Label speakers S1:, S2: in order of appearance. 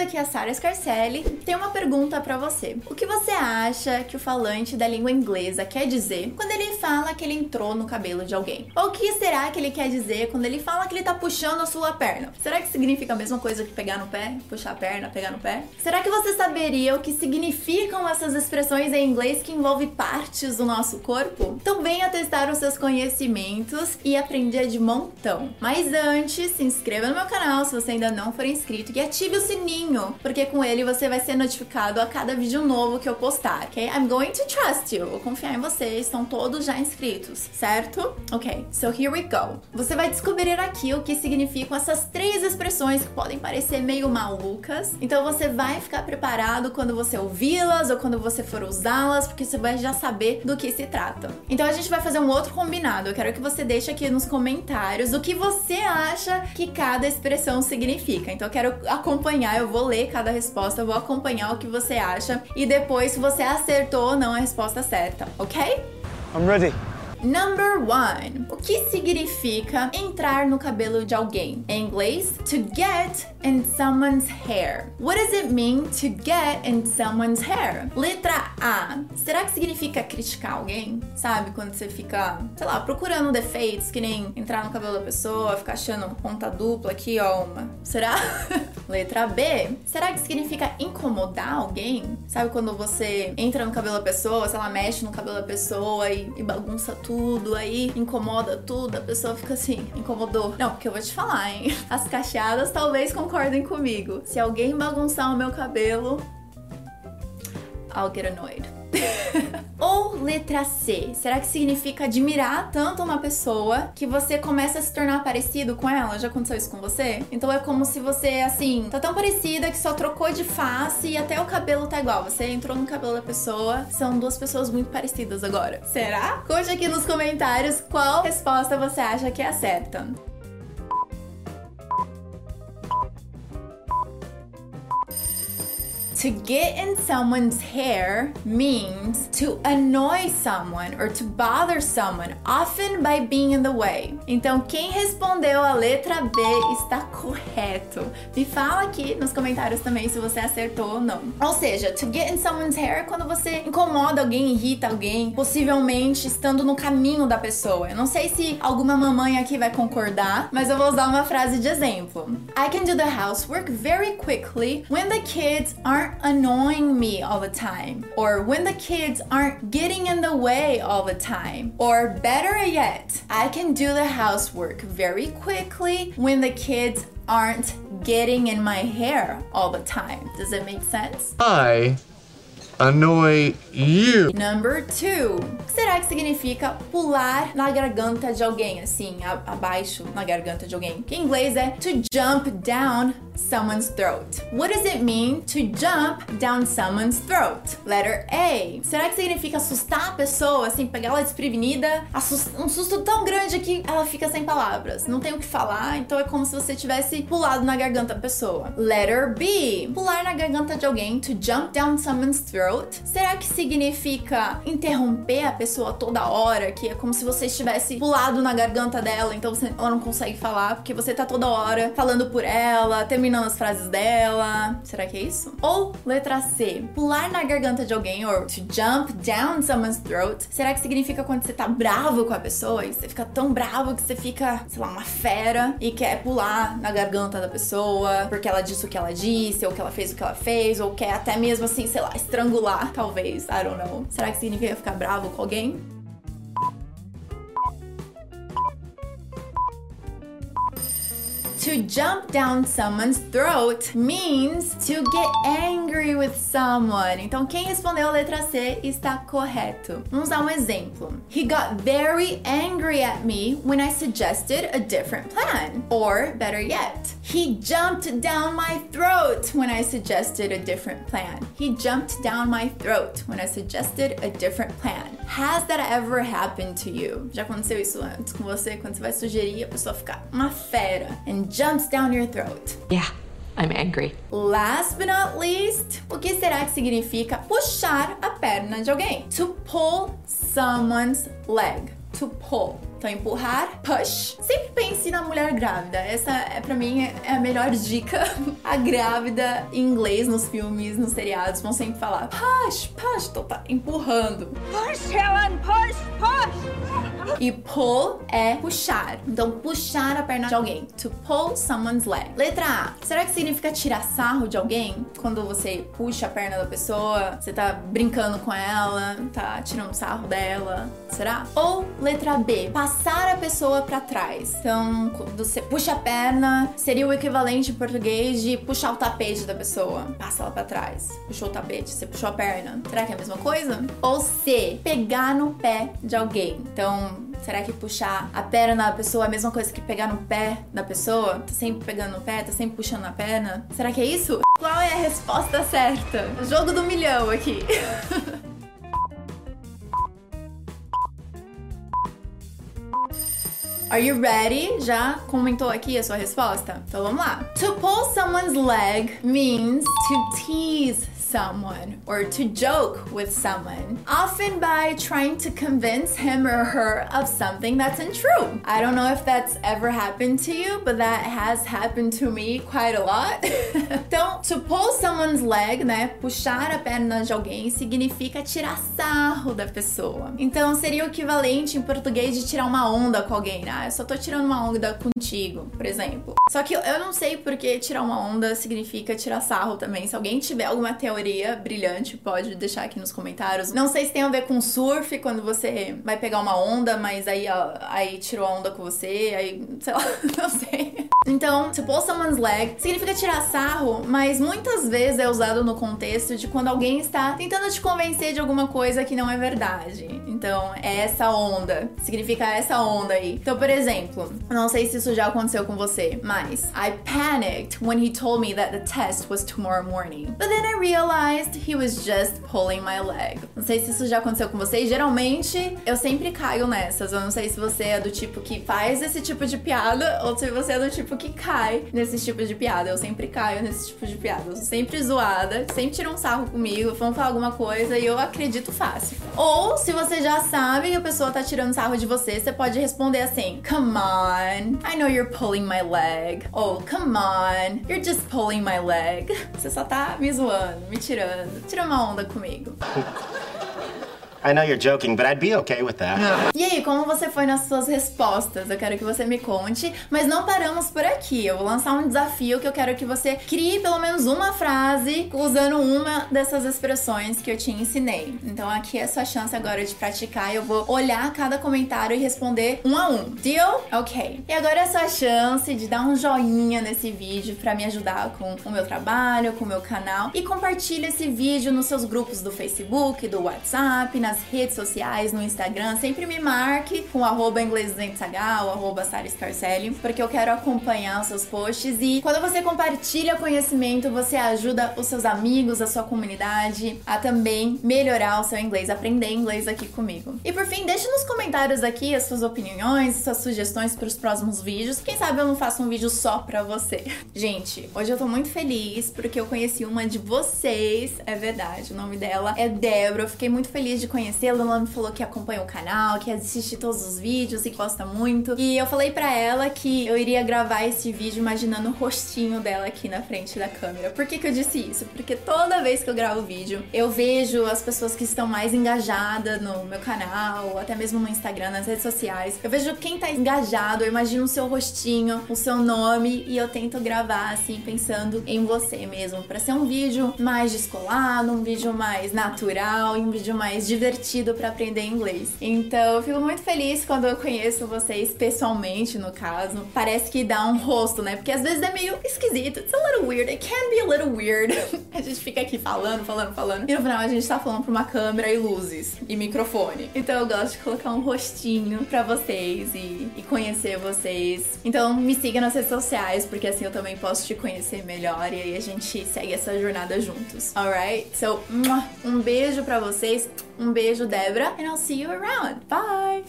S1: aqui é a Sara Scarcelli. Tem uma pergunta para você. O que você acha que o falante da língua inglesa quer dizer quando ele fala que ele entrou no cabelo de alguém? Ou o que será que ele quer dizer quando ele fala que ele tá puxando a sua perna? Será que significa a mesma coisa que pegar no pé? Puxar a perna, pegar no pé? Será que você saberia o que significam essas expressões em inglês que envolvem partes do nosso corpo? Então venha testar os seus conhecimentos e aprender de montão. Mas antes, se inscreva no meu canal se você ainda não for inscrito e ative o sininho, porque com ele você vai ser notificado a cada vídeo novo que eu postar, ok? I'm going to trust you. Vou confiar em vocês, estão todos já inscritos, certo? Ok, so here we go. Você vai descobrir aqui o que significam essas três expressões que podem parecer meio malucas. Então você vai ficar preparado quando você ouvi-las ou quando você for usá-las, porque você vai já saber do que se trata. Então a gente vai fazer um outro combinado. Eu quero que você deixe aqui nos comentários o que você acha que cada expressão significa. Então eu quero acompanhar, eu vou ler cada resposta, vou acompanhar o que você acha e depois se você acertou ou não a resposta certa, ok?
S2: I'm ready.
S1: Number one. O que significa entrar no cabelo de alguém? Em inglês, to get in someone's hair. What does it mean to get in someone's hair? Letra A. Será que significa criticar alguém? Sabe, quando você fica, sei lá, procurando defeitos, que nem entrar no cabelo da pessoa, ficar achando ponta dupla aqui, ó, uma. Será? Letra B. Será que significa incomodar alguém? Sabe quando você entra no cabelo da pessoa, sei lá, mexe no cabelo da pessoa e, e bagunça tudo, aí incomoda tudo, a pessoa fica assim, incomodou. Não, porque eu vou te falar, hein? As cacheadas talvez concordem comigo. Se alguém bagunçar o meu cabelo, I'll get annoyed. Ou letra C, será que significa admirar tanto uma pessoa que você começa a se tornar parecido com ela? Já aconteceu isso com você? Então é como se você, assim, tá tão parecida que só trocou de face e até o cabelo tá igual. Você entrou no cabelo da pessoa, são duas pessoas muito parecidas agora. Será? Conte aqui nos comentários qual resposta você acha que é a certa. To get in someone's hair means to annoy someone or to bother someone, often by being in the way. Então, quem respondeu a letra B está correto. Me fala aqui nos comentários também se você acertou ou não. Ou seja, to get in someone's hair é quando você incomoda alguém, irrita alguém, possivelmente estando no caminho da pessoa. Eu não sei se alguma mamãe aqui vai concordar, mas eu vou usar uma frase de exemplo. I can do the housework very quickly when the kids aren't annoying me all the time, or when the kids aren't getting in the way all the time, or better yet, I can do the housework very quickly when the kids aren't getting in my hair all the time. Does it make sense?
S2: I annoy you.
S1: Number two. Será que significa pular na garganta de alguém, assim, abaixo na garganta de alguém? Que em inglês é to jump down someone's throat. What does it mean to jump down someone's throat? Letter A. Será que significa assustar a pessoa, assim, pegar ela desprevenida? Um susto tão grande que ela fica sem palavras, não tem o que falar, então é como se você tivesse pulado na garganta da pessoa. Letter B. Pular na garganta de alguém, to jump down someone's throat. Será que significa interromper a pessoa toda hora, que é como se você estivesse pulado na garganta dela, então você- ela não consegue falar, porque você tá toda hora falando por ela, terminando as frases dela. Será que é isso? Ou letra C, pular na garganta de alguém, or to jump down someone's throat. Será que significa quando você tá bravo com a pessoa e você fica tão bravo que você fica, sei lá, uma fera e quer pular na garganta da pessoa porque ela disse o que ela disse, ou que ela fez o que ela fez, ou quer até mesmo assim, sei lá, estrangular, talvez. I don't know. Será que significa ficar bravo com alguém? To jump down someone's throat means to get angry with someone. Então, quem respondeu a letra C está correto. Vamos dar um exemplo. He got very angry at me when I suggested a different plan. Or, better yet, he jumped down my throat when I suggested a different plan. He jumped down my throat when I suggested a different plan. Has that ever happened to you? Já aconteceu isso antes com você? Quando você vai sugerir, a pessoa fica uma fera and jumps down your throat.
S3: Yeah, I'm angry.
S1: Last but not least, o que será que significa puxar a perna de alguém? To pull someone's leg. To pull. Então, empurrar, push. Sempre pense na mulher grávida. Essa, é para mim, é a melhor dica. A grávida, em inglês, nos filmes, nos seriados, vão sempre falar push, push. Então, tá empurrando.
S3: Push, Helen, push, push.
S1: E pull é puxar. Então, puxar a perna de alguém. To pull someone's leg. Letra A. Será que significa tirar sarro de alguém? Quando você puxa a perna da pessoa, você tá brincando com ela, tá tirando sarro dela. Será? Ou letra B. Passar a pessoa para trás. Então, quando você puxa a perna, seria o equivalente em português de puxar o tapete da pessoa. Passa ela pra trás. Puxou o tapete, você puxou a perna. Será que é a mesma coisa? Ou C. Pegar no pé de alguém. Então, Será que puxar a perna da pessoa é a mesma coisa que pegar no pé da pessoa? Tá sempre pegando no pé, tá sempre puxando a perna? Será que é isso? Qual é a resposta certa? Jogo do milhão aqui. Are you ready? Já comentou aqui a sua resposta? Então vamos lá. To pull someone's leg means to tease someone or to joke with someone, often by trying to convince him or her of something that's untrue. I don't know if that's ever happened to you, but that has happened to me quite a lot. então, to pull someone's leg, né, puxar a perna de alguém significa tirar sarro da pessoa. Então, seria o equivalente em português de tirar uma onda com alguém, né? Ah, eu só tô tirando uma onda contigo, por exemplo. Só que eu não sei porque tirar uma onda significa tirar sarro também. Se alguém tiver alguma teoria brilhante, pode deixar aqui nos comentários. Não sei se tem a ver com surf, quando você vai pegar uma onda, mas aí, aí tirou a onda com você, aí, sei lá, não sei. Então, to pull someone's leg significa tirar sarro, mas muitas vezes é usado no contexto de quando alguém está tentando te convencer de alguma coisa que não é verdade. Então, é essa onda. Significa essa onda aí. Então, por exemplo, não sei se isso já aconteceu com você, mas I panicked when he told me that the test was tomorrow morning. But then I realized he was just pulling my leg. Não sei se isso já aconteceu com vocês. Geralmente eu sempre caio nessas. Eu não sei se você é do tipo que faz esse tipo de piada ou se você é do tipo que cai nesse tipo de piada. Eu sempre caio nesse tipo de piada. Eu sou sempre zoada, sempre tiram um sarro comigo, vão falar alguma coisa e eu acredito fácil. Ou se você já sabe que a pessoa tá tirando sarro de você, você pode responder assim: Come on, I know you're pulling my leg. Oh, come on. You're just pulling my leg. Você só tá me zoando, me tirando. Tira uma onda comigo.
S4: I know you're joking, but I'd be okay with that.
S1: E aí, como você foi nas suas respostas? Eu quero que você me conte, mas não paramos por aqui. Eu vou lançar um desafio que eu quero que você crie pelo menos uma frase usando uma dessas expressões que eu te ensinei. Então aqui é a sua chance agora de praticar. Eu vou olhar cada comentário e responder um a um. Deal? Ok. E agora é a sua chance de dar um joinha nesse vídeo para me ajudar com o meu trabalho, com o meu canal e compartilha esse vídeo nos seus grupos do Facebook, do WhatsApp, nas redes sociais, no Instagram, sempre me marque com arroba inglês200h ou arroba Scarcelli, porque eu quero acompanhar os seus posts e quando você compartilha conhecimento, você ajuda os seus amigos, a sua comunidade a também melhorar o seu inglês, aprender inglês aqui comigo. E por fim, deixe nos comentários aqui as suas opiniões, suas sugestões para os próximos vídeos. Quem sabe eu não faço um vídeo só pra você. Gente, hoje eu tô muito feliz porque eu conheci uma de vocês, é verdade, o nome dela é Débora. Eu fiquei muito feliz de conhecer conhecê-la, ela me falou que acompanha o canal, que assiste todos os vídeos e gosta muito. E eu falei para ela que eu iria gravar esse vídeo imaginando o rostinho dela aqui na frente da câmera. Por que, que eu disse isso? Porque toda vez que eu gravo vídeo, eu vejo as pessoas que estão mais engajadas no meu canal, ou até mesmo no Instagram, nas redes sociais. Eu vejo quem tá engajado, eu imagino o seu rostinho, o seu nome, e eu tento gravar assim, pensando em você mesmo, para ser um vídeo mais descolado, um vídeo mais natural, um vídeo mais divertido divertido para aprender inglês. Então, eu fico muito feliz quando eu conheço vocês pessoalmente, no caso. Parece que dá um rosto, né? Porque às vezes é meio esquisito. It's a little weird. It can be a little weird. a gente fica aqui falando, falando, falando. E no final a gente tá falando pra uma câmera e luzes e microfone. Então eu gosto de colocar um rostinho pra vocês e, e conhecer vocês. Então me siga nas redes sociais, porque assim eu também posso te conhecer melhor e aí a gente segue essa jornada juntos. Alright? So, um beijo pra vocês. Um beijo, Débora, and I'll see you around. Bye!